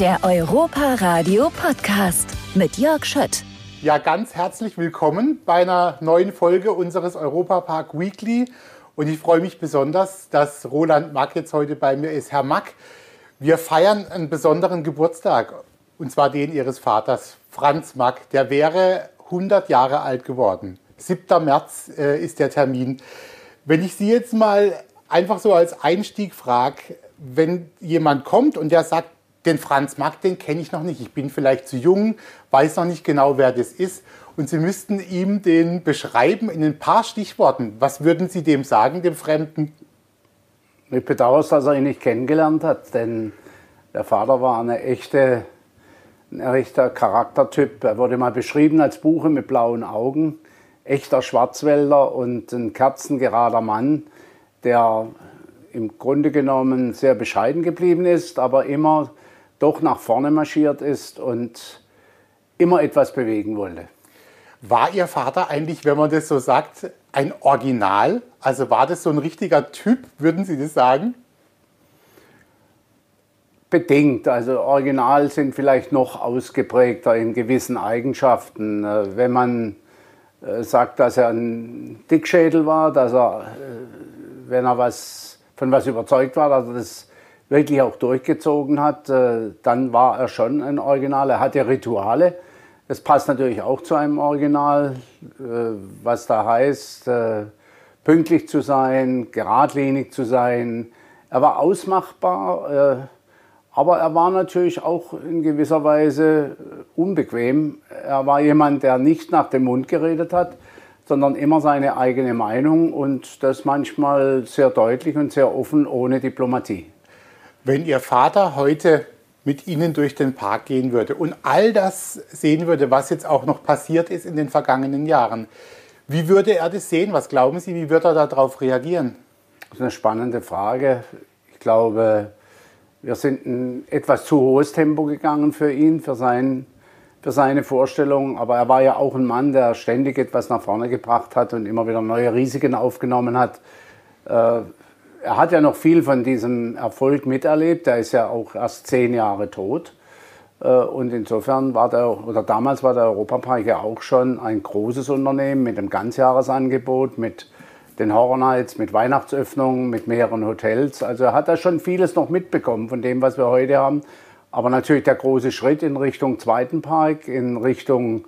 Der Europa Radio Podcast mit Jörg Schött. Ja, ganz herzlich willkommen bei einer neuen Folge unseres Europa Park Weekly. Und ich freue mich besonders, dass Roland Mack jetzt heute bei mir ist. Herr Mack, wir feiern einen besonderen Geburtstag. Und zwar den Ihres Vaters, Franz Mack. Der wäre 100 Jahre alt geworden. 7. März äh, ist der Termin. Wenn ich Sie jetzt mal einfach so als Einstieg frage, wenn jemand kommt und der sagt, den Franz Mack, den kenne ich noch nicht. Ich bin vielleicht zu jung, weiß noch nicht genau, wer das ist. Und Sie müssten ihm den beschreiben in ein paar Stichworten. Was würden Sie dem sagen, dem Fremden? Ich bedauere es, dass er ihn nicht kennengelernt hat, denn der Vater war eine echte, ein echter Charaktertyp. Er wurde mal beschrieben als Buche mit blauen Augen, echter Schwarzwälder und ein kerzengerader Mann, der im Grunde genommen sehr bescheiden geblieben ist, aber immer doch nach vorne marschiert ist und immer etwas bewegen wollte. War Ihr Vater eigentlich, wenn man das so sagt, ein Original? Also war das so ein richtiger Typ, würden Sie das sagen? Bedingt. Also Original sind vielleicht noch ausgeprägter in gewissen Eigenschaften. Äh, wenn man äh, sagt, dass er ein Dickschädel war, dass er, äh, wenn er was, von was überzeugt war, dass er das wirklich auch durchgezogen hat, äh, dann war er schon ein Original. Er hatte Rituale. Das passt natürlich auch zu einem Original, äh, was da heißt, äh, pünktlich zu sein, geradlinig zu sein. Er war ausmachbar, aber er war natürlich auch in gewisser Weise unbequem. Er war jemand, der nicht nach dem Mund geredet hat, sondern immer seine eigene Meinung und das manchmal sehr deutlich und sehr offen ohne Diplomatie. Wenn Ihr Vater heute mit Ihnen durch den Park gehen würde und all das sehen würde, was jetzt auch noch passiert ist in den vergangenen Jahren, wie würde er das sehen? Was glauben Sie, wie würde er darauf reagieren? Das ist eine spannende Frage. Ich glaube, wir sind ein etwas zu hohes Tempo gegangen für ihn, für, sein, für seine Vorstellung. Aber er war ja auch ein Mann, der ständig etwas nach vorne gebracht hat und immer wieder neue Risiken aufgenommen hat. Äh, er hat ja noch viel von diesem Erfolg miterlebt. Er ist ja auch erst zehn Jahre tot. Äh, und insofern war der, oder damals war der Europapark ja auch schon ein großes Unternehmen mit einem Ganzjahresangebot, mit den Horror Nights, mit Weihnachtsöffnungen, mit mehreren Hotels. Also er hat da schon vieles noch mitbekommen von dem, was wir heute haben. Aber natürlich der große Schritt in Richtung zweiten Park, in Richtung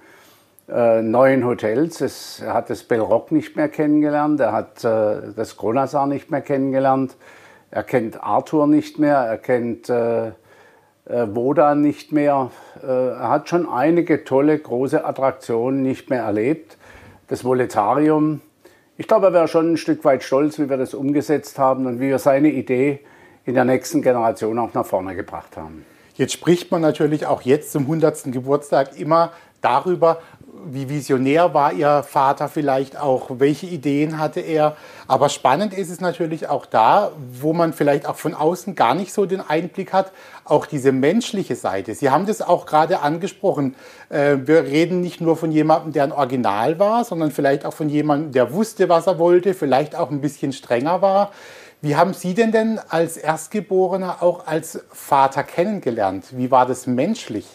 äh, neuen Hotels. Es, er hat das Bellrock nicht mehr kennengelernt, er hat äh, das Kronasar nicht mehr kennengelernt, er kennt Arthur nicht mehr, er kennt äh, äh, Wodan nicht mehr. Äh, er hat schon einige tolle, große Attraktionen nicht mehr erlebt. Das Voletarium. Ich glaube, er wäre schon ein Stück weit stolz, wie wir das umgesetzt haben und wie wir seine Idee in der nächsten Generation auch nach vorne gebracht haben. Jetzt spricht man natürlich auch jetzt zum 100. Geburtstag immer darüber, wie visionär war Ihr Vater vielleicht auch, welche Ideen hatte er. Aber spannend ist es natürlich auch da, wo man vielleicht auch von außen gar nicht so den Einblick hat, auch diese menschliche Seite. Sie haben das auch gerade angesprochen. Äh, wir reden nicht nur von jemandem, der ein Original war, sondern vielleicht auch von jemandem, der wusste, was er wollte, vielleicht auch ein bisschen strenger war. Wie haben Sie denn denn als Erstgeborener auch als Vater kennengelernt? Wie war das menschlich?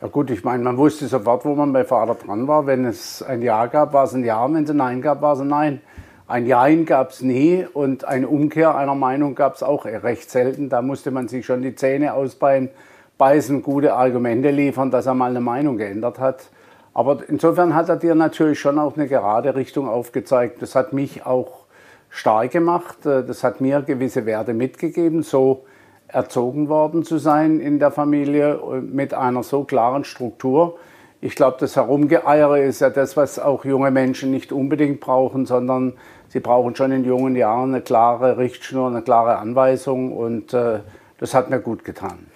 Ja gut, ich meine, man wusste sofort, wo man bei Vater dran war. Wenn es ein Ja gab, war es ein Ja. Wenn es ein Nein gab, war es ein Nein. Ein Jein gab es nie und eine Umkehr einer Meinung gab es auch recht selten. Da musste man sich schon die Zähne ausbeißen, beißen, gute Argumente liefern, dass er mal eine Meinung geändert hat. Aber insofern hat er dir natürlich schon auch eine gerade Richtung aufgezeigt. Das hat mich auch stark gemacht. Das hat mir gewisse Werte mitgegeben. So erzogen worden zu sein in der Familie mit einer so klaren Struktur. Ich glaube, das Herumgeeiere ist ja das, was auch junge Menschen nicht unbedingt brauchen, sondern sie brauchen schon in jungen Jahren eine klare Richtschnur, eine klare Anweisung und äh, das hat mir gut getan.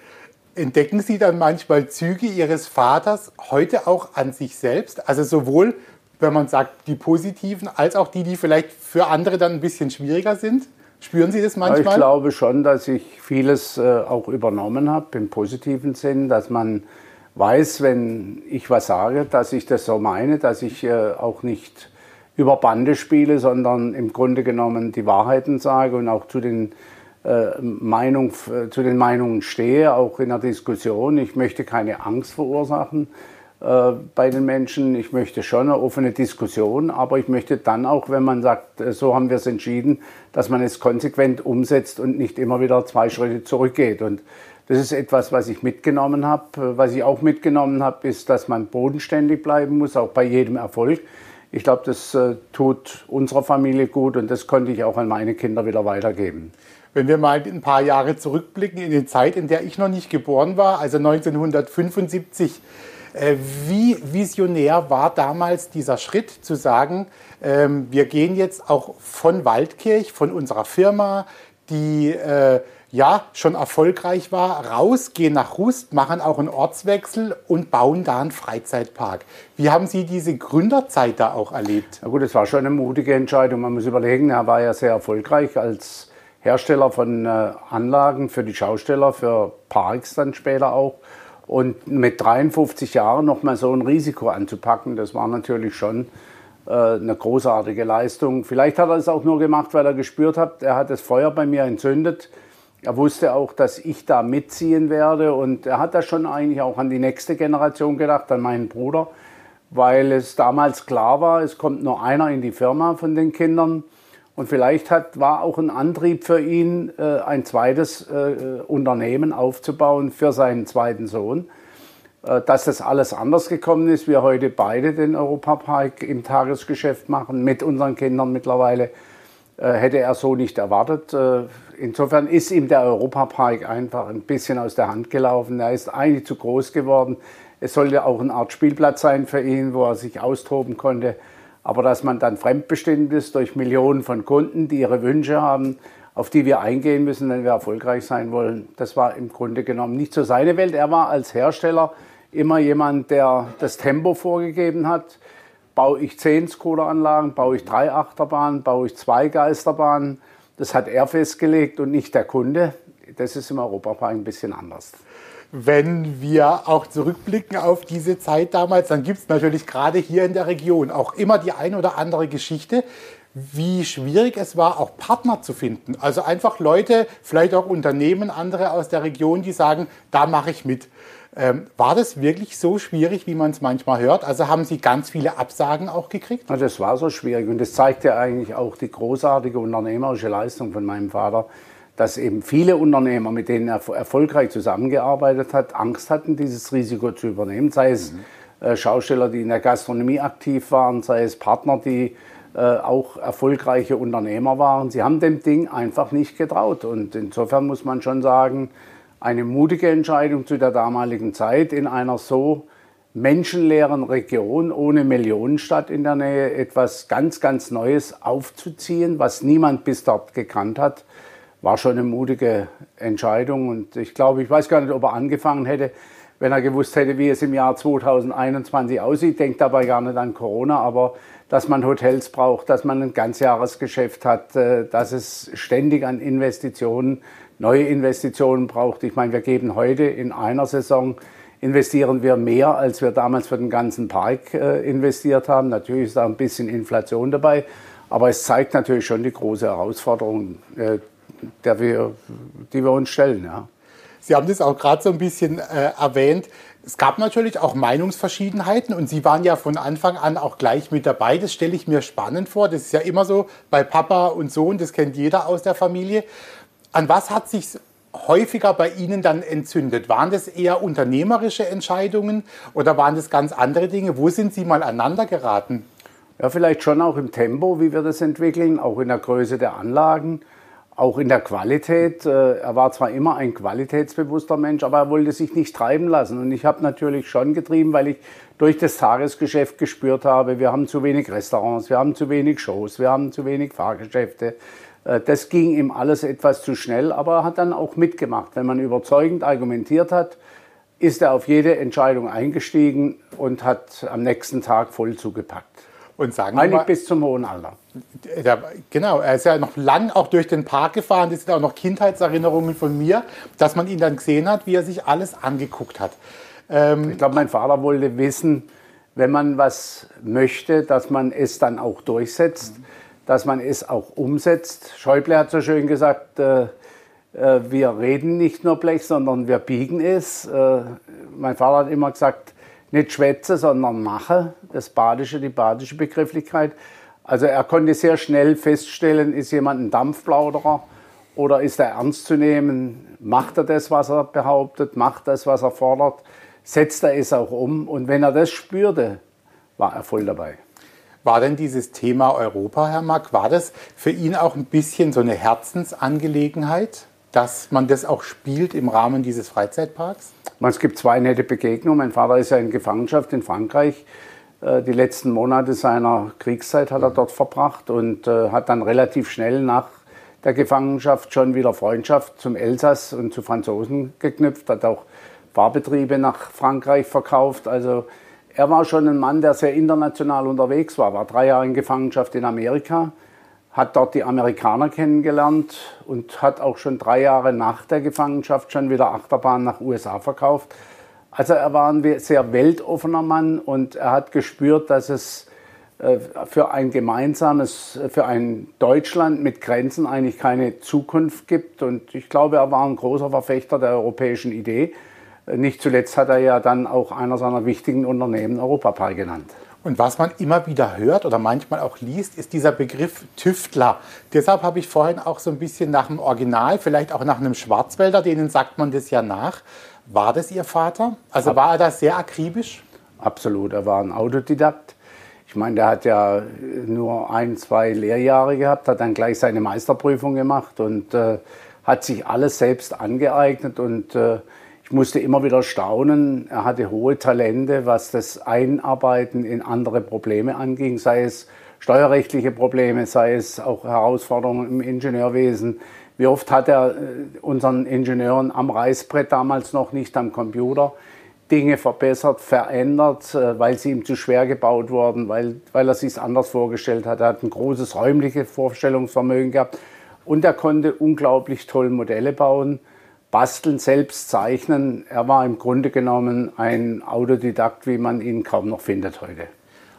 Entdecken Sie dann manchmal Züge Ihres Vaters heute auch an sich selbst? Also sowohl, wenn man sagt, die positiven, als auch die, die vielleicht für andere dann ein bisschen schwieriger sind? Spüren Sie das manchmal? Ich glaube schon, dass ich vieles äh, auch übernommen habe im positiven Sinn, dass man weiß, wenn ich was sage, dass ich das so meine, dass ich äh, auch nicht über Bande spiele, sondern im Grunde genommen die Wahrheiten sage und auch zu den äh, Meinung, zu den Meinungen stehe, auch in der Diskussion. Ich möchte keine Angst verursachen bei den Menschen. Ich möchte schon eine offene Diskussion, aber ich möchte dann auch, wenn man sagt, äh, so haben wir es entschieden, dass man es konsequent umsetzt und nicht immer wieder zwei Schritte zurückgeht. Und das ist etwas, was ich mitgenommen habe. Was ich auch mitgenommen habe, ist, dass man bodenständig bleiben muss, auch bei jedem Erfolg. Ich glaube, das äh, tut unserer Familie gut und das konnte ich auch an meine Kinder wieder weitergeben. Wenn wir mal ein paar Jahre zurückblicken in die Zeit, in der ich noch nicht geboren war, also 1975, äh, wie visionär war damals dieser Schritt zu sagen, ähm, wir gehen jetzt auch von Waldkirch, von unserer Firma, die äh, ja schon erfolgreich war, raus, gehen nach Rust, machen auch einen Ortswechsel und bauen da einen Freizeitpark. Wie haben Sie diese Gründerzeit da auch erlebt? Na gut, es war schon eine mutige Entscheidung. Man muss überlegen, er war ja sehr erfolgreich als Hersteller von äh, Anlagen für die Schausteller, für Parks dann später auch. Und mit 53 Jahren noch mal so ein Risiko anzupacken, das war natürlich schon äh, eine großartige Leistung. Vielleicht hat er es auch nur gemacht, weil er gespürt hat, er hat das Feuer bei mir entzündet. Er wusste auch, dass ich da mitziehen werde und er hat da schon eigentlich auch an die nächste Generation gedacht, an meinen Bruder, weil es damals klar war, es kommt nur einer in die Firma von den Kindern und vielleicht hat, war auch ein Antrieb für ihn, äh, ein zweites äh, Unternehmen aufzubauen für seinen zweiten Sohn. Äh, dass das alles anders gekommen ist, wir heute beide den Europapark im Tagesgeschäft machen, mit unseren Kindern mittlerweile, äh, hätte er so nicht erwartet. Äh, insofern ist ihm der Europapark einfach ein bisschen aus der Hand gelaufen. Er ist eigentlich zu groß geworden. Es sollte auch eine Art Spielplatz sein für ihn, wo er sich austoben konnte. Aber dass man dann fremdbestimmt ist durch Millionen von Kunden, die ihre Wünsche haben, auf die wir eingehen müssen, wenn wir erfolgreich sein wollen, das war im Grunde genommen nicht so seine Welt. Er war als Hersteller immer jemand, der das Tempo vorgegeben hat. Baue ich zehn Scooteranlagen, baue ich drei Achterbahnen, baue ich zwei Geisterbahnen. Das hat er festgelegt und nicht der Kunde. Das ist im Europapark ein bisschen anders wenn wir auch zurückblicken auf diese Zeit damals, dann gibt es natürlich gerade hier in der Region auch immer die ein oder andere Geschichte, wie schwierig es war, auch Partner zu finden. Also einfach Leute, vielleicht auch Unternehmen, andere aus der Region, die sagen, da mache ich mit. Ähm, war das wirklich so schwierig, wie man es manchmal hört? Also haben Sie ganz viele Absagen auch gekriegt? Ja, das war so schwierig und das zeigt ja eigentlich auch die großartige unternehmerische Leistung von meinem Vater dass eben viele Unternehmer, mit denen er erfolgreich zusammengearbeitet hat, Angst hatten, dieses Risiko zu übernehmen. Sei es äh, Schausteller, die in der Gastronomie aktiv waren, sei es Partner, die äh, auch erfolgreiche Unternehmer waren. Sie haben dem Ding einfach nicht getraut. Und insofern muss man schon sagen, eine mutige Entscheidung zu der damaligen Zeit in einer so menschenleeren Region ohne Millionenstadt in der Nähe etwas ganz, ganz Neues aufzuziehen, was niemand bis dort gekannt hat war schon eine mutige Entscheidung. Und ich glaube, ich weiß gar nicht, ob er angefangen hätte, wenn er gewusst hätte, wie es im Jahr 2021 aussieht. Denkt dabei gar nicht an Corona, aber dass man Hotels braucht, dass man ein Ganzjahresgeschäft hat, äh, dass es ständig an Investitionen, neue Investitionen braucht. Ich meine, wir geben heute in einer Saison investieren wir mehr, als wir damals für den ganzen Park äh, investiert haben. Natürlich ist da ein bisschen Inflation dabei, aber es zeigt natürlich schon die große Herausforderung, äh, der wir, die wir uns stellen. Ja. Sie haben das auch gerade so ein bisschen äh, erwähnt. Es gab natürlich auch Meinungsverschiedenheiten und Sie waren ja von Anfang an auch gleich mit dabei. Das stelle ich mir spannend vor. Das ist ja immer so bei Papa und Sohn, das kennt jeder aus der Familie. An was hat sich häufiger bei Ihnen dann entzündet? Waren das eher unternehmerische Entscheidungen oder waren das ganz andere Dinge? Wo sind Sie mal aneinander geraten? Ja, vielleicht schon auch im Tempo, wie wir das entwickeln, auch in der Größe der Anlagen auch in der Qualität. Äh, er war zwar immer ein qualitätsbewusster Mensch, aber er wollte sich nicht treiben lassen. Und ich habe natürlich schon getrieben, weil ich durch das Tagesgeschäft gespürt habe, wir haben zu wenig Restaurants, wir haben zu wenig Shows, wir haben zu wenig Fahrgeschäfte. Äh, das ging ihm alles etwas zu schnell, aber er hat dann auch mitgemacht. Wenn man überzeugend argumentiert hat, ist er auf jede Entscheidung eingestiegen und hat am nächsten Tag voll zugepackt. Und sagen Eigentlich mal, bis zum hohen Alter. Der, genau, er ist ja noch lang auch durch den Park gefahren. Das sind auch noch Kindheitserinnerungen von mir, dass man ihn dann gesehen hat, wie er sich alles angeguckt hat. Ähm, ich glaube, mein Vater wollte wissen, wenn man was möchte, dass man es dann auch durchsetzt, mhm. dass man es auch umsetzt. Schäuble hat so schön gesagt, äh, Äh, wir reden nicht nur Blech, sondern wir biegen es. Äh, mein Vater hat immer gesagt, nicht schwätze, sondern mache. Das Badische, die badische Begrifflichkeit. Also er konnte sehr schnell feststellen, ist jemand ein Dampfplauderer oder ist er ernst zu nehmen? Macht er das, was er behauptet? Macht das, was er fordert? Setzt er es auch um? Und wenn er das spürte, war er voll dabei. War denn dieses Thema Europa, Herr Mack, war das für ihn auch ein bisschen so eine Herzensangelegenheit, dass man das auch spielt im Rahmen dieses Freizeitparks? Es gibt zwei nette Begegnungen. Mein Vater ist ja in Gefangenschaft in Frankreich. Äh, die letzten Monate seiner Kriegszeit hat er dort verbracht und äh, hat dann relativ schnell nach der Gefangenschaft schon wieder Freundschaft zum Elsass und zu Franzosen geknüpft, hat auch Fahrbetriebe nach Frankreich verkauft. Also er war schon ein Mann, der sehr international unterwegs war, war drei Jahre in Gefangenschaft in Amerika, hat dort die Amerikaner kennengelernt und hat auch schon drei Jahre nach der Gefangenschaft schon wieder Achterbahn nach USA verkauft. Also er war ein sehr weltoffener Mann und er hat gespürt, dass es äh, für ein gemeinsames, für ein Deutschland mit Grenzen eigentlich keine Zukunft gibt. Und ich glaube, er war ein großer Verfechter der europäischen Idee. Nicht zuletzt hat er ja dann auch einer seiner wichtigen Unternehmen Europapal genannt. Und was man immer wieder hört oder manchmal auch liest, ist dieser Begriff Tüftler. Deshalb habe ich vorhin auch so ein bisschen nach dem Original, vielleicht auch nach einem Schwarzwälder, denen sagt man das ja nach. War das Ihr Vater? Also war er da sehr akribisch? Absolut, er war ein Autodidakt. Ich meine, der hat ja nur ein, zwei Lehrjahre gehabt, hat dann gleich seine Meisterprüfung gemacht und äh, hat sich alles selbst angeeignet und äh, ich musste immer wieder staunen. Er hatte hohe Talente, was das Einarbeiten in andere Probleme anging, sei es steuerrechtliche Probleme, sei es auch Herausforderungen im Ingenieurwesen. Wie oft hat er äh, unseren Ingenieuren am Reißbrett damals noch nicht am Computer Dinge verbessert, verändert, äh, weil sie ihm zu schwer gebaut wurden, weil, weil er sich anders vorgestellt hat. Er hat ein großes räumliches Vorstellungsvermögen gehabt und er konnte unglaublich toll Modelle bauen basteln, selbst zeichnen. Er war im Grunde genommen ein Autodidakt, wie man ihn kaum noch findet heute.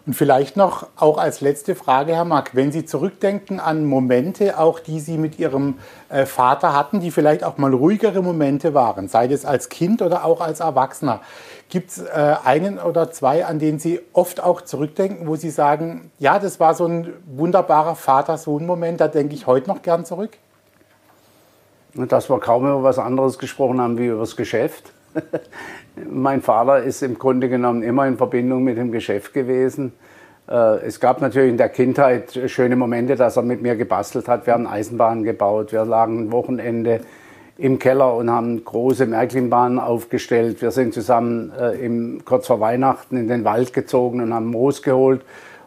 Und vielleicht noch auch als letzte Frage, Herr Mack, wenn Sie zurückdenken an Momente, auch die Sie mit Ihrem äh, Vater hatten, die vielleicht auch mal ruhigere Momente waren, sei es als Kind oder auch als Erwachsener, gibt es äh, einen oder zwei, an denen Sie oft auch zurückdenken, wo Sie sagen, ja, das war so ein wunderbarer Vater-Sohn-Moment, da denke ich heute noch gern zurück? Dass wir kaum über was anderes gesprochen haben wie über das Geschäft. mein Vater ist im Grunde genommen immer in Verbindung mit dem Geschäft gewesen. Äh, es gab natürlich in der Kindheit schöne Momente, dass er mit mir gebastelt hat. Wir haben Eisenbahnen gebaut, wir lagen ein Wochenende im Keller und haben große Märklinbahnen aufgestellt. Wir sind zusammen äh, im, kurz vor Weihnachten in den Wald gezogen und haben Moos geholt,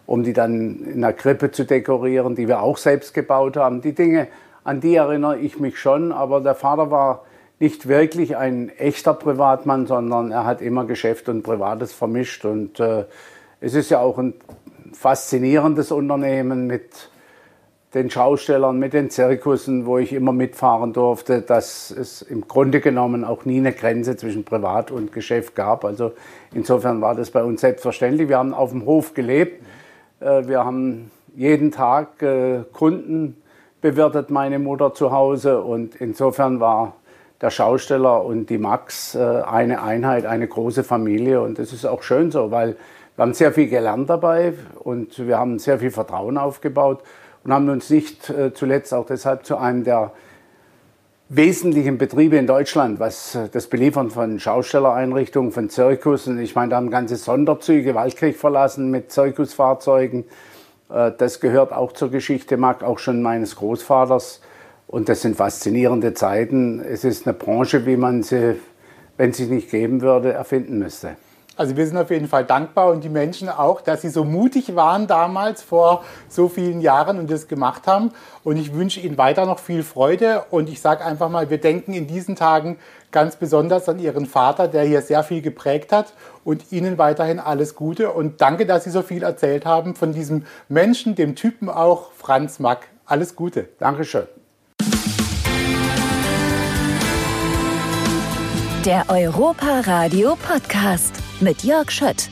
um die dann in der Krippe zu dekorieren, die wir auch selbst gebaut haben. Die Dinge an die erinnere ich mich schon, aber der Vater war nicht wirklich ein echter Privatmann, sondern er hat immer Geschäft und Privates vermischt. Und äh, es ist ja auch ein faszinierendes Unternehmen mit den Schaustellern, mit den Zirkussen, wo ich immer mitfahren durfte, dass es im Grunde genommen auch nie eine Grenze zwischen Privat und Geschäft gab. Also insofern war das bei uns selbstverständlich. Wir haben auf dem Hof gelebt. Äh, wir haben jeden Tag äh, Kunden bewirtet meine Mutter zu Hause. Und insofern war der Schausteller und die Max äh, eine Einheit, eine große Familie. Und das ist auch schön so, weil wir haben sehr viel gelernt dabei und wir haben sehr viel Vertrauen aufgebaut und haben uns nicht äh, zuletzt auch deshalb zu einem der wesentlichen Betriebe in Deutschland, was äh, das Beliefern von Schaustellereinrichtungen, von Zirkussen, ich meine, da haben ganze Sonderzüge Waldkirch verlassen mit Zirkusfahrzeugen. Äh, das gehört auch zur Geschichte, mag auch schon meines Großvaters. Und das sind faszinierende Zeiten. Es ist eine Branche, wie man sie, wenn sie nicht geben würde, erfinden müsste. Also wir sind auf jeden Fall dankbar und die Menschen auch, dass sie so mutig waren damals vor so vielen Jahren und das gemacht haben. Und ich wünsche Ihnen weiter noch viel Freude. Und ich sage einfach mal, wir denken in diesen Tagen ganz besonders an Ihren Vater, der hier sehr viel geprägt hat. Und Ihnen weiterhin alles Gute. Und danke, dass Sie so viel erzählt haben von diesem Menschen, dem Typen auch, Franz Mack. Alles Gute. Dankeschön. Der Europa Radio Podcast mit Jörg Schött.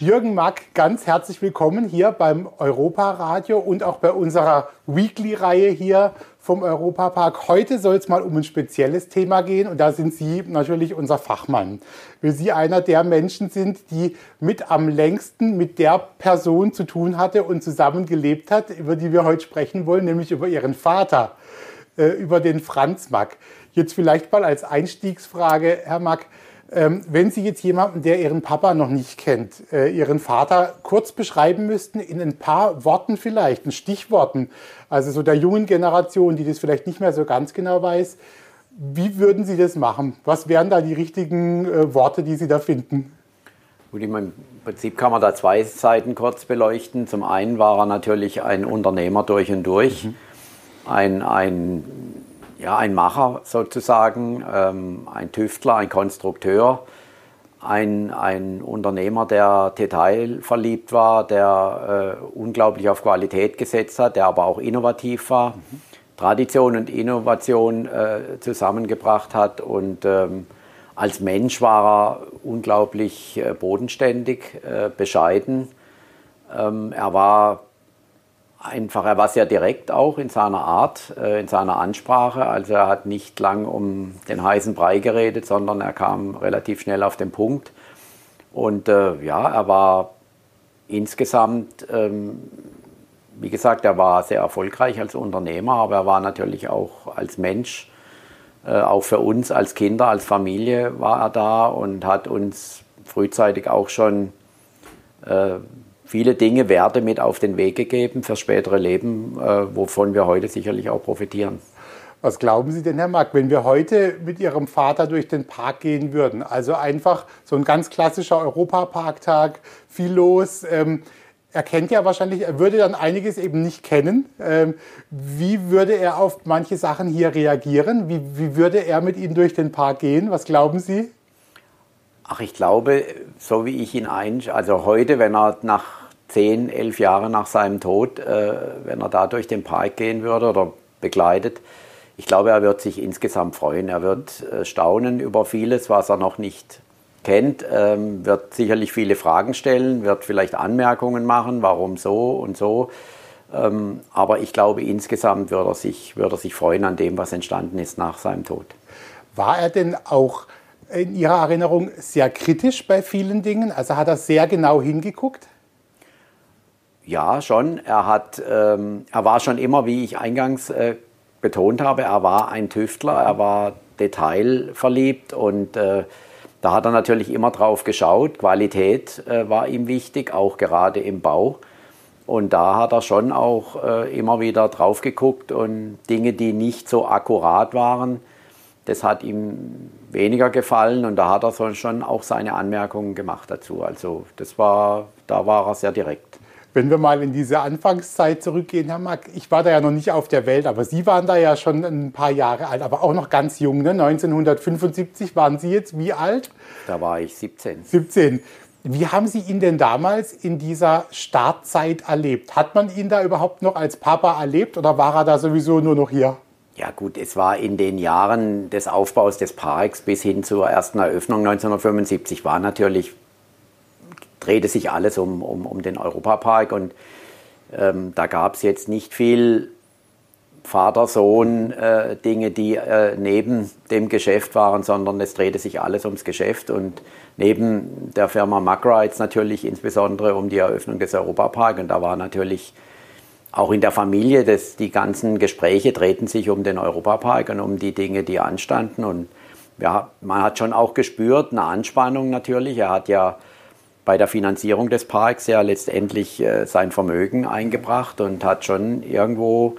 Jürgen Mack, ganz herzlich willkommen hier beim Europa Radio und auch bei unserer Weekly-Reihe hier vom Europapark. Heute soll es mal um ein spezielles Thema gehen und da sind Sie natürlich unser Fachmann. Weil Sie einer der Menschen sind, die mit am längsten mit der Person zu tun hatte und zusammen gelebt hat, über die wir heute sprechen wollen, nämlich über Ihren Vater, äh, über den Franz Mack. Jetzt vielleicht mal als Einstiegsfrage, Herr Mack, ähm, wenn Sie jetzt jemanden, der Ihren Papa noch nicht kennt, äh, Ihren Vater kurz beschreiben müssten, in ein paar Worten vielleicht, in Stichworten, also so der jungen Generation, die das vielleicht nicht mehr so ganz genau weiß, wie würden Sie das machen? Was wären da die richtigen äh, Worte, die Sie da finden? Gut, Im Prinzip kann man da zwei Seiten kurz beleuchten. Zum einen war er natürlich ein Unternehmer durch und durch, mhm. ein, ein ja, ein Macher sozusagen, ähm, ein Tüftler, ein Konstrukteur, ein, ein Unternehmer, der detailverliebt war, der äh, unglaublich auf Qualität gesetzt hat, der aber auch innovativ war, mhm. Tradition und Innovation äh, zusammengebracht hat und ähm, als Mensch war er unglaublich äh, bodenständig, äh, bescheiden. Ähm, er war einfach, er war sehr direkt auch in seiner Art, äh, in seiner Ansprache. Also er hat nicht lang um den heißen Brei geredet, sondern er kam relativ schnell auf den Punkt. Und äh, ja, er war insgesamt, ähm, wie gesagt, er war sehr erfolgreich als Unternehmer, aber er war natürlich auch als Mensch, äh, auch für uns als Kinder, als Familie war er da und hat uns frühzeitig auch schon äh, viele Dinge, Werte mit auf den Weg gegeben fürs spätere Leben, äh, wovon wir heute sicherlich auch profitieren. Was glauben Sie denn, Herr Mack, wenn wir heute mit Ihrem Vater durch den Park gehen würden? Also einfach so ein ganz klassischer Europaparktag, viel los. Ähm, er kennt ja wahrscheinlich, er würde dann einiges eben nicht kennen. Ähm, wie würde er auf manche Sachen hier reagieren? Wie, wie würde er mit Ihnen durch den Park gehen? Was glauben Sie? Ach, ich glaube, so wie ich ihn ein, also heute, wenn er nach zehn, elf Jahren nach seinem Tod, äh, wenn er da durch den Park gehen würde oder begleitet, ich glaube, er wird sich insgesamt freuen. Er wird äh, staunen über vieles, was er noch nicht kennt, ähm, wird sicherlich viele Fragen stellen, wird vielleicht Anmerkungen machen, warum so und so. Ähm, aber ich glaube, insgesamt wird er, sich, wird er sich freuen an dem, was entstanden ist nach seinem Tod. War er denn auch in Ihrer Erinnerung sehr kritisch bei vielen Dingen? Also hat er sehr genau hingeguckt? Ja, schon. Er, hat, ähm, er war schon immer, wie ich eingangs äh, betont habe, er war ein Tüftler, er war detailverliebt und äh, da hat er natürlich immer drauf geschaut. Qualität äh, war ihm wichtig, auch gerade im Bau. Und da hat er schon auch äh, immer wieder drauf geguckt und Dinge, die nicht so akkurat waren, das hat ihm weniger gefallen und da hat er schon auch seine Anmerkungen gemacht dazu. Also das war, da war er sehr direkt. Wenn wir mal in diese Anfangszeit zurückgehen, Herr Mack, ich war da ja noch nicht auf der Welt, aber Sie waren da ja schon ein paar Jahre alt, aber auch noch ganz jung. Ne? 1975 waren Sie jetzt wie alt? Da war ich 17. 17. Wie haben Sie ihn denn damals in dieser Startzeit erlebt? Hat man ihn da überhaupt noch als Papa erlebt oder war er da sowieso nur noch hier? Ja gut, es war in den Jahren des Aufbaus des Parks bis hin zur ersten Eröffnung 1975 war natürlich, drehte sich alles um, um, um den Europapark und ähm, da gab es jetzt nicht viel Vater-Sohn-Dinge, äh, die äh, neben dem Geschäft waren, sondern es drehte sich alles ums Geschäft und neben der Firma Mackrides natürlich insbesondere um die Eröffnung des Europaparks und da war natürlich auch in der Familie, das, die ganzen Gespräche drehten sich um den Europapark und um die Dinge, die anstanden. Und ja, man hat schon auch gespürt, eine Anspannung natürlich. Er hat ja bei der Finanzierung des Parks ja letztendlich äh, sein Vermögen eingebracht und hat schon irgendwo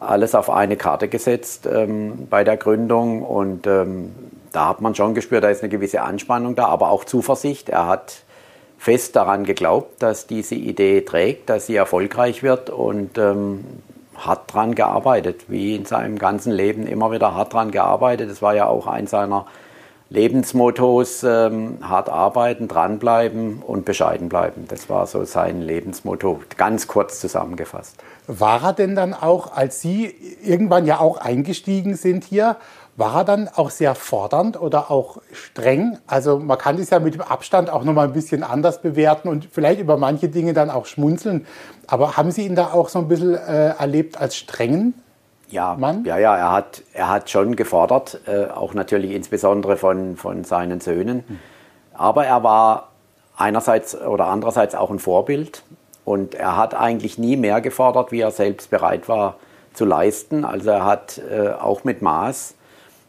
alles auf eine Karte gesetzt ähm, bei der Gründung. Und ähm, da hat man schon gespürt, da ist eine gewisse Anspannung da, aber auch Zuversicht. Er hat fest daran geglaubt, dass diese Idee trägt, dass sie erfolgreich wird und ähm, hat daran gearbeitet, wie in seinem ganzen Leben immer wieder hart daran gearbeitet. Das war ja auch ein seiner Lebensmottos, ähm, hart arbeiten, dranbleiben und bescheiden bleiben. Das war so sein Lebensmotto, ganz kurz zusammengefasst. War er denn dann auch, als Sie irgendwann ja auch eingestiegen sind hier, war er dann auch sehr fordernd oder auch streng? Also man kann das ja mit dem Abstand auch nochmal ein bisschen anders bewerten und vielleicht über manche Dinge dann auch schmunzeln. Aber haben Sie ihn da auch so ein bisschen äh, erlebt als strengen? Ja, Mann? Ja, ja, er hat, er hat schon gefordert, äh, auch natürlich insbesondere von, von seinen Söhnen. Aber er war einerseits oder andererseits auch ein Vorbild und er hat eigentlich nie mehr gefordert, wie er selbst bereit war zu leisten. Also er hat äh, auch mit Maß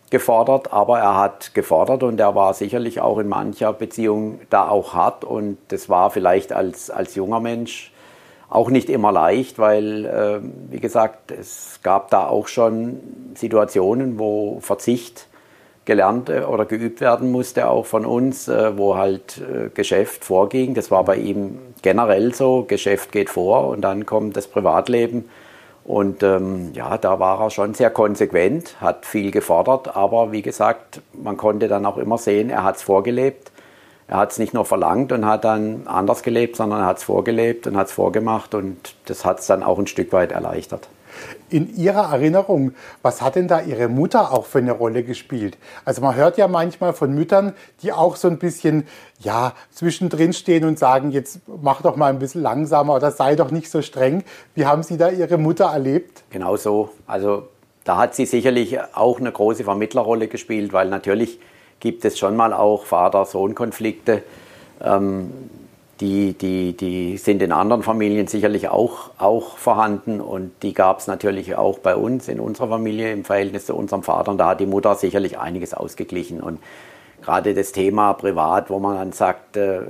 gefordert, aber er hat gefordert und er war sicherlich auch in mancher Beziehung da auch hart und das war vielleicht als, als junger Mensch auch nicht immer leicht, weil, äh, wie gesagt, es gab da auch schon Situationen, wo Verzicht gelernt äh, oder geübt werden musste, auch von uns, äh, wo halt äh, Geschäft vorging. Das war bei ihm generell so, Geschäft geht vor und dann kommt das Privatleben. Und ähm, ja, da war er schon sehr konsequent, hat viel gefordert, aber wie gesagt, man konnte dann auch immer sehen, er hat es vorgelebt. Er hat es nicht nur verlangt und hat dann anders gelebt, sondern er hat es vorgelebt und hat es vorgemacht und das hat es dann auch ein Stück weit erleichtert. In Ihrer Erinnerung, was hat denn da Ihre Mutter auch für eine Rolle gespielt? Also man hört ja manchmal von Müttern, die auch so ein bisschen ja, zwischendrin stehen und sagen, jetzt mach doch mal ein bisschen langsamer oder sei doch nicht so streng. Wie haben Sie da Ihre Mutter erlebt? Genau so. Also da hat sie sicherlich auch eine große Vermittlerrolle gespielt, weil natürlich gibt es schon mal auch Vater-Sohn-Konflikte. Ähm, die, die, die sind in anderen Familien sicherlich auch, auch vorhanden und die gab es natürlich auch bei uns in unserer Familie im Verhältnis zu unserem Vater. Und da hat die Mutter sicherlich einiges ausgeglichen. Und gerade das Thema Privat, wo man dann sagt, äh,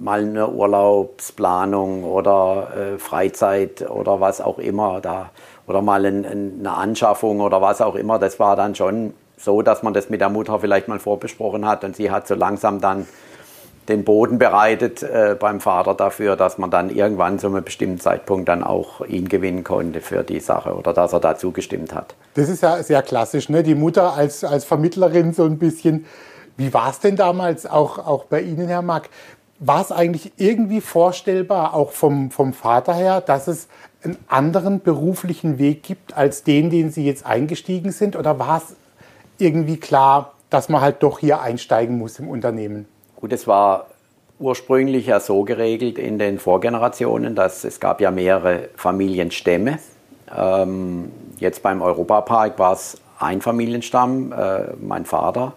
mal eine Urlaubsplanung oder äh, Freizeit oder was auch immer, da, oder mal ein, ein, eine Anschaffung oder was auch immer, das war dann schon so, dass man das mit der Mutter vielleicht mal vorbesprochen hat und sie hat so langsam dann den Boden bereitet äh, beim Vater dafür, dass man dann irgendwann zu einem bestimmten Zeitpunkt dann auch ihn gewinnen konnte für die Sache oder dass er dazu gestimmt hat. Das ist ja sehr klassisch, ne? die Mutter als, als Vermittlerin so ein bisschen. Wie war es denn damals auch, auch bei Ihnen, Herr Mack? War es eigentlich irgendwie vorstellbar, auch vom, vom Vater her, dass es einen anderen beruflichen Weg gibt als den, den Sie jetzt eingestiegen sind? Oder war es irgendwie klar, dass man halt doch hier einsteigen muss im Unternehmen? Gut, es war ursprünglich ja so geregelt in den Vorgenerationen, dass es gab ja mehrere Familienstämme. Ähm, jetzt beim Europapark war es ein Familienstamm, äh, mein Vater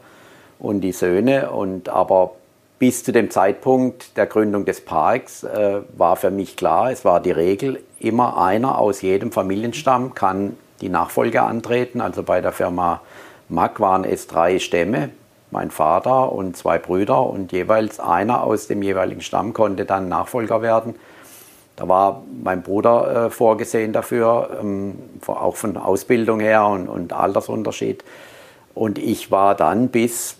und die Söhne. Und aber bis zu dem Zeitpunkt der Gründung des Parks äh, war für mich klar, es war die Regel, immer einer aus jedem Familienstamm kann die Nachfolge antreten. Also bei der Firma Mack waren es drei Stämme, mein Vater und zwei Brüder und jeweils einer aus dem jeweiligen Stamm konnte dann Nachfolger werden. Da war mein Bruder äh, vorgesehen dafür, ähm, auch von Ausbildung her und, und, Altersunterschied. Und ich war dann bis,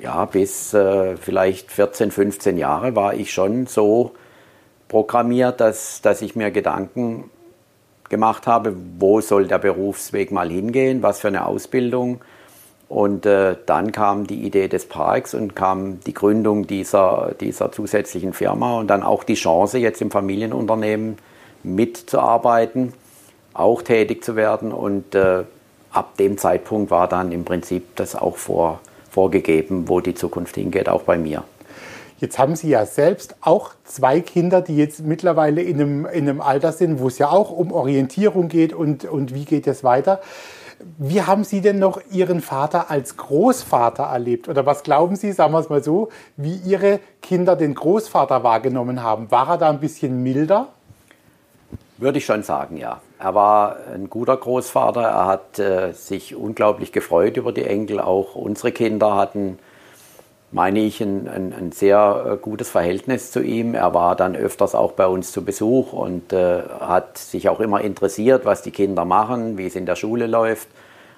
ja, bis äh, vielleicht 14, 15 Jahre war ich schon so programmiert, dass, dass ich mir Gedanken gemacht habe, wo soll der Berufsweg mal hingehen, was für eine Ausbildung und äh, dann kam die Idee des Parks und kam die Gründung dieser, dieser zusätzlichen Firma und dann auch die Chance, jetzt im Familienunternehmen mitzuarbeiten, auch tätig zu werden. Und äh, ab dem Zeitpunkt war dann im Prinzip das auch vor, vorgegeben, wo die Zukunft hingeht, auch bei mir. Jetzt haben Sie ja selbst auch zwei Kinder, die jetzt mittlerweile in einem, in einem Alter sind, wo es ja auch um Orientierung geht und, und wie geht es weiter. Wie haben Sie denn noch Ihren Vater als Großvater erlebt? Oder was glauben Sie, sagen wir es mal so, wie Ihre Kinder den Großvater wahrgenommen haben? War er da ein bisschen milder? Würde ich schon sagen, ja. Er war ein guter Großvater. Er hat äh, sich unglaublich gefreut über die Enkel. Auch unsere Kinder hatten, meine ich, ein, ein, ein sehr äh, gutes Verhältnis zu ihm. Er war dann öfters auch bei uns zu Besuch und äh, hat sich auch immer interessiert, was die Kinder machen, wie es in der Schule läuft.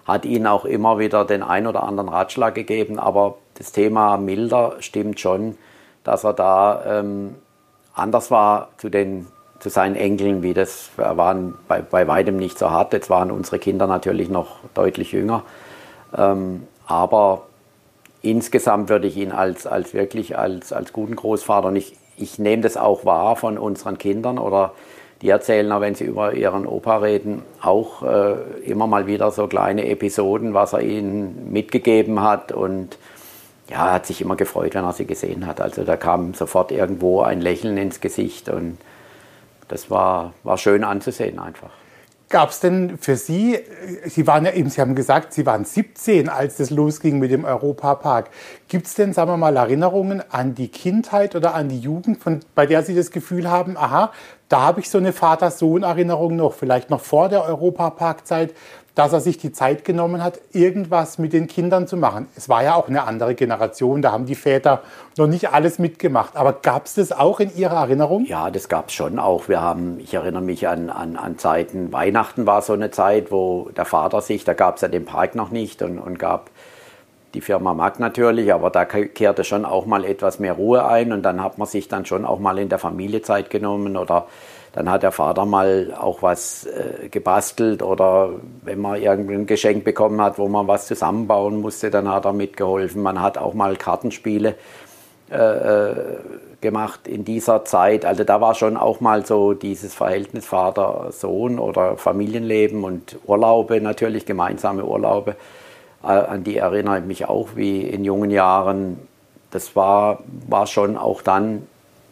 Hat ihnen auch immer wieder den ein oder anderen Ratschlag gegeben. Aber das Thema milder stimmt schon, dass er da ähm, anders war zu den zu seinen Enkeln, wie das waren bei, bei weitem nicht so hart. Jetzt waren unsere Kinder natürlich noch deutlich jünger. Ähm, aber insgesamt würde ich ihn als, als wirklich als, als guten Großvater, und ich, ich nehme das auch wahr von unseren Kindern oder die erzählen auch, wenn sie über ihren Opa reden, auch äh, immer mal wieder so kleine Episoden, was er ihnen mitgegeben hat und ja, er hat sich immer gefreut, wenn er sie gesehen hat. Also da kam sofort irgendwo ein Lächeln ins Gesicht und das war, war schön anzusehen einfach. Gab es denn für Sie, Sie waren ja eben, Sie haben gesagt, Sie waren 17, als das losging mit dem Europapark. Gibt es denn, sagen wir mal, Erinnerungen an die Kindheit oder an die Jugend, von, bei der Sie das Gefühl haben, aha, da habe ich so eine Vater-Sohn-Erinnerung noch, vielleicht noch vor der Europaparkzeit, dass er sich die Zeit genommen hat, irgendwas mit den Kindern zu machen. Es war ja auch eine andere Generation, da haben die Väter noch nicht alles mitgemacht. Aber gab es das auch in Ihrer Erinnerung? Ja, das gab es schon auch. Wir haben, ich erinnere mich an, an, an Zeiten, Weihnachten war so eine Zeit, wo der Vater sich, da gab es ja den Park noch nicht und, und gab die Firma Mack natürlich, aber da kehrte schon auch mal etwas mehr Ruhe ein und dann hat man sich dann schon auch mal in der Familie Zeit genommen oder dann hat der Vater mal auch was äh, gebastelt oder wenn man irgendein Geschenk bekommen hat, wo man was zusammenbauen musste, dann hat er mitgeholfen. Man hat auch mal Kartenspiele äh, äh, gemacht in dieser Zeit. Also da war schon auch mal so dieses Verhältnis Vater-Sohn oder Familienleben und Urlaube natürlich, gemeinsame Urlaube. Äh, an die erinnere ich mich auch wie in jungen Jahren. Das war, war schon auch dann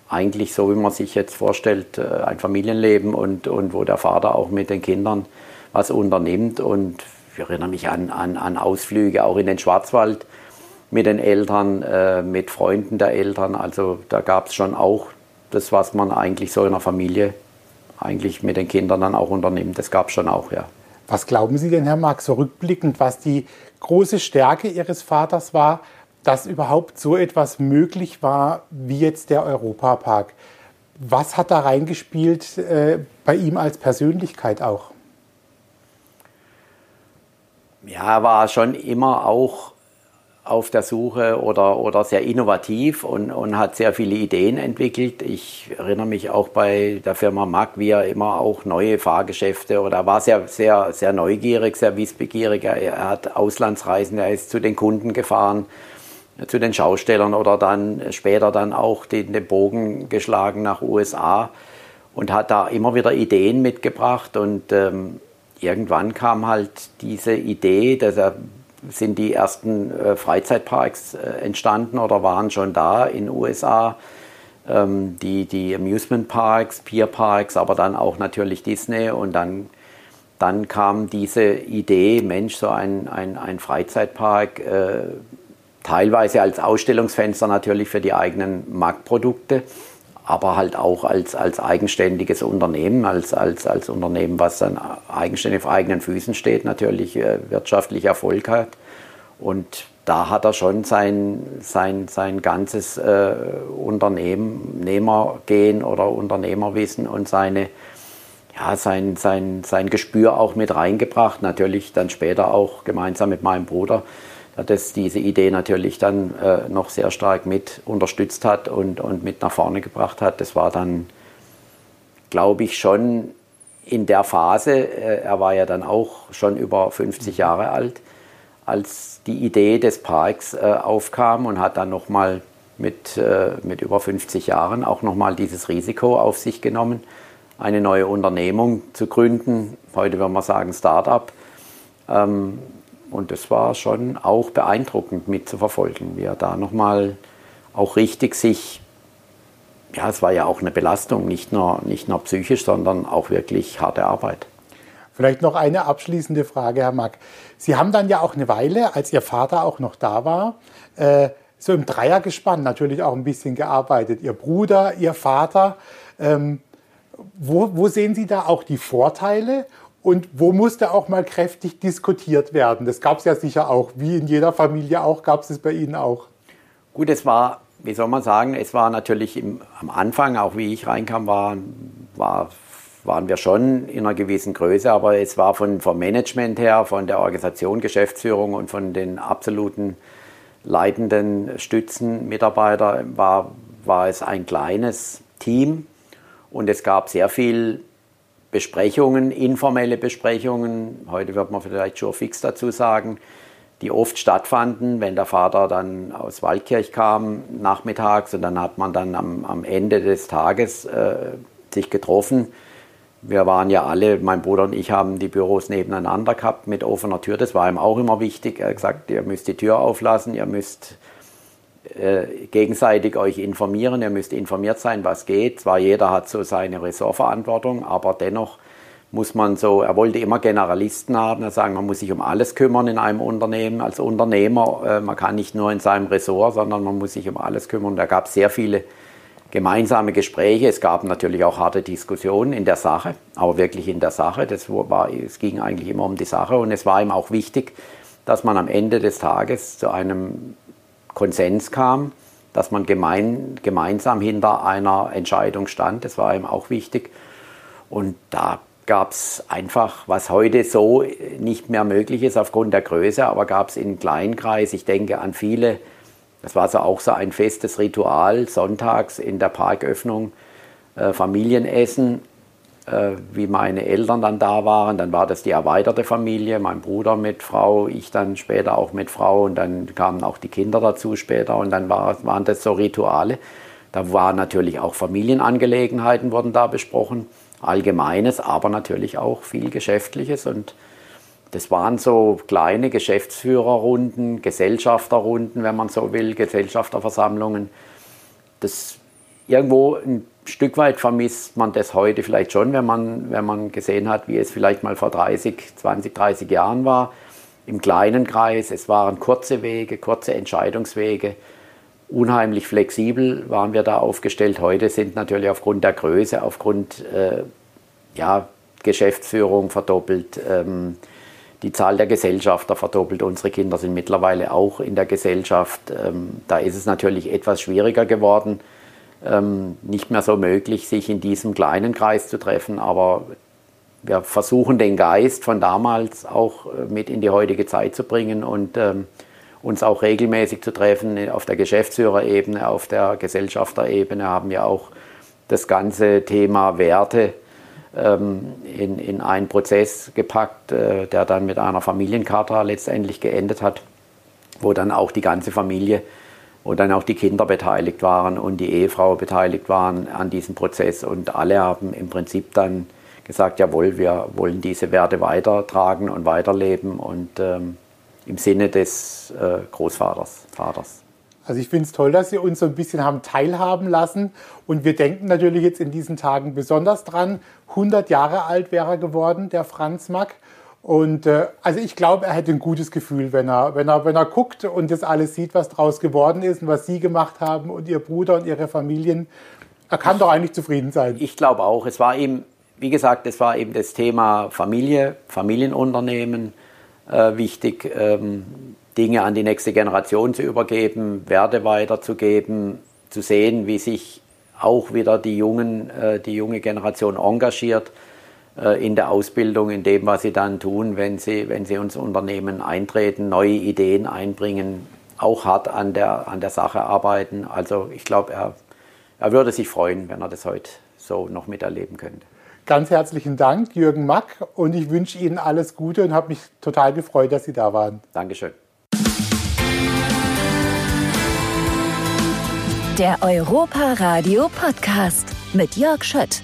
eigentlich so, wie man sich jetzt vorstellt, äh, ein Familienleben und, und wo der Vater auch mit den Kindern was unternimmt. Und ich erinnere mich an, an, an Ausflüge auch in den Schwarzwald mit den Eltern, äh, mit Freunden der Eltern. Also da gab es schon auch das, was man eigentlich so in der Familie eigentlich mit den Kindern dann auch unternimmt. Das gab es schon auch, ja. Was glauben Sie denn, Herr Marx, so rückblickend, was die große Stärke Ihres Vaters war, dass überhaupt so etwas möglich war wie jetzt der Europapark. Was hat da reingespielt äh, bei ihm als Persönlichkeit auch? Ja, er war schon immer auch auf der Suche oder, oder sehr innovativ und, und hat sehr viele Ideen entwickelt. Ich erinnere mich auch bei der Firma Mack, wie er immer auch neue Fahrgeschäfte oder er war sehr, sehr, sehr neugierig, sehr wissbegierig. Er, er hat Auslandsreisen, er ist zu den Kunden gefahren zu den Schaustellern oder dann später dann auch den, den Bogen geschlagen nach USA und hat da immer wieder Ideen mitgebracht und ähm, irgendwann kam halt diese Idee, dass er sind die ersten äh, Freizeitparks äh, entstanden oder waren schon da in USA. Ähm, die, die Amusement Parks, Pier Parks, aber dann auch natürlich Disney und dann, dann kam diese Idee, Mensch, so ein, ein, ein Freizeitpark, äh, teilweise als Ausstellungsfenster natürlich für die eigenen Marktprodukte, aber halt auch als, als eigenständiges Unternehmen, als, als, als Unternehmen, was dann eigenständig auf eigenen Füßen steht, natürlich äh, wirtschaftlich Erfolg hat. Und da hat er schon sein, sein, sein ganzes äh, Unternehmergehen oder Unternehmerwissen und seine, ja, sein, sein, sein Gespür auch mit reingebracht. Natürlich dann später auch gemeinsam mit meinem Bruder das diese Idee natürlich dann äh, noch sehr stark mit unterstützt hat und, und mit nach vorne gebracht hat. Das war dann, glaube ich, schon in der Phase, äh, er war ja dann auch schon über 50 mhm. Jahre alt, als die Idee des Parks äh, aufkam und hat dann nochmal mit, äh, mit über 50 Jahren auch nochmal dieses Risiko auf sich genommen, eine neue Unternehmung zu gründen. Heute würde man sagen Start-up. Ähm, und das war schon auch beeindruckend mit zu verfolgen, wie er da nochmal auch richtig sich, ja, es war ja auch eine Belastung, nicht nur, nicht nur psychisch, sondern auch wirklich harte Arbeit. Vielleicht noch eine abschließende Frage, Herr Mack. Sie haben dann ja auch eine Weile, als Ihr Vater auch noch da war, äh, so im Dreiergespann natürlich auch ein bisschen gearbeitet. Ihr Bruder, Ihr Vater. Ähm, wo, wo sehen Sie da auch die Vorteile und wo musste auch mal kräftig diskutiert werden? Das gab es ja sicher auch, wie in jeder Familie auch, gab es es bei Ihnen auch. Gut, es war, wie soll man sagen, es war natürlich im, am Anfang, auch wie ich reinkam, war, war, waren wir schon in einer gewissen Größe, aber es war von, vom Management her, von der Organisation, Geschäftsführung und von den absoluten leitenden Stützen, Mitarbeiter, war, war es ein kleines Team und es gab sehr viel Besprechungen, informelle Besprechungen, heute wird man vielleicht schon fix dazu sagen, die oft stattfanden, wenn der Vater dann aus Waldkirch kam nachmittags und dann hat man dann am, am Ende des Tages äh, sich getroffen. Wir waren ja alle, mein Bruder und ich haben die Büros nebeneinander gehabt mit offener Tür. Das war ihm auch immer wichtig. Er hat gesagt, ihr müsst die Tür auflassen, ihr müsst äh, gegenseitig euch informieren. Ihr müsst informiert sein, was geht. Zwar jeder hat so seine Ressortverantwortung, aber dennoch muss man so, er wollte immer Generalisten haben, er sagen, man muss sich um alles kümmern in einem Unternehmen als Unternehmer. Äh, man kann nicht nur in seinem Ressort, sondern man muss sich um alles kümmern. Da gab es sehr viele gemeinsame Gespräche. Es gab natürlich auch harte Diskussionen in der Sache, aber wirklich in der Sache. Das war, es ging eigentlich immer um die Sache und es war ihm auch wichtig, dass man am Ende des Tages zu einem Konsens kam, dass man gemein, gemeinsam hinter einer Entscheidung stand. Das war ihm auch wichtig. Und da gab es einfach, was heute so nicht mehr möglich ist aufgrund der Größe, aber gab es in Kleinkreis, ich denke an viele, das war so auch so ein festes Ritual, sonntags in der Parköffnung, äh, Familienessen, wie meine Eltern dann da waren, dann war das die erweiterte Familie, mein Bruder mit Frau, ich dann später auch mit Frau und dann kamen auch die Kinder dazu später und dann war, waren das so Rituale. Da waren natürlich auch Familienangelegenheiten wurden da besprochen. Allgemeines, aber natürlich auch viel Geschäftliches. Und das waren so kleine Geschäftsführerrunden, Gesellschafterrunden, wenn man so will, Gesellschafterversammlungen. Das irgendwo ein Stück weit vermisst man das heute vielleicht schon, wenn man, wenn man gesehen hat, wie es vielleicht mal vor 30, 20, 30 Jahren war. Im kleinen Kreis, es waren kurze Wege, kurze Entscheidungswege unheimlich flexibel waren wir da aufgestellt. Heute sind natürlich aufgrund der Größe, aufgrund äh, ja, Geschäftsführung verdoppelt, ähm, die Zahl der Gesellschafter verdoppelt. Unsere Kinder sind mittlerweile auch in der Gesellschaft. Ähm, da ist es natürlich etwas schwieriger geworden, nicht mehr so möglich, sich in diesem kleinen Kreis zu treffen. Aber wir versuchen den Geist von damals auch äh, mit in die heutige Zeit zu bringen und ähm, uns auch regelmäßig zu treffen. Auf der Geschäftsführerebene, auf der Gesellschafterebene haben wir auch das ganze Thema Werte ähm, in, in einen Prozess gepackt, äh, der dann mit einer Familiencharta letztendlich geendet hat, wo dann auch die ganze Familie, wo dann auch die Kinder beteiligt waren und die Ehefrau beteiligt waren an diesem Prozess. Und alle haben im Prinzip dann gesagt, jawohl, wir wollen diese Werte weitertragen und weiterleben. Und ähm, im Sinne des äh, Großvaters, Vaters. Also ich finde es toll, dass Sie uns so ein bisschen haben teilhaben lassen. Und wir denken natürlich jetzt in diesen Tagen besonders dran. 100 Jahre alt wäre er geworden, der Franz Mack. Und äh, also ich glaube, er hätte ein gutes Gefühl, wenn er, wenn, er, wenn er guckt und das alles sieht, was daraus geworden ist und was Sie gemacht haben und Ihr Bruder und Ihre Familien. Er kann doch eigentlich zufrieden sein. Ich glaube auch. Es war eben, wie gesagt, es war eben das Thema Familie, Familienunternehmen äh, wichtig, ähm, Dinge an die nächste Generation zu übergeben, Werte weiterzugeben, zu sehen, wie sich auch wieder die, jungen, äh, die junge Generation engagiert in der Ausbildung, in dem, was sie dann tun, wenn sie, wenn sie ins Unternehmen eintreten, neue Ideen einbringen, auch hart an der, an der Sache arbeiten. Also ich glaube, er, er würde sich freuen, wenn er das heute so noch miterleben könnte. Ganz herzlichen Dank, Jürgen Mack, und ich wünsche Ihnen alles Gute und habe mich total gefreut, dass Sie da waren. Dankeschön. Der Europa Radio Podcast mit Jörg Schött.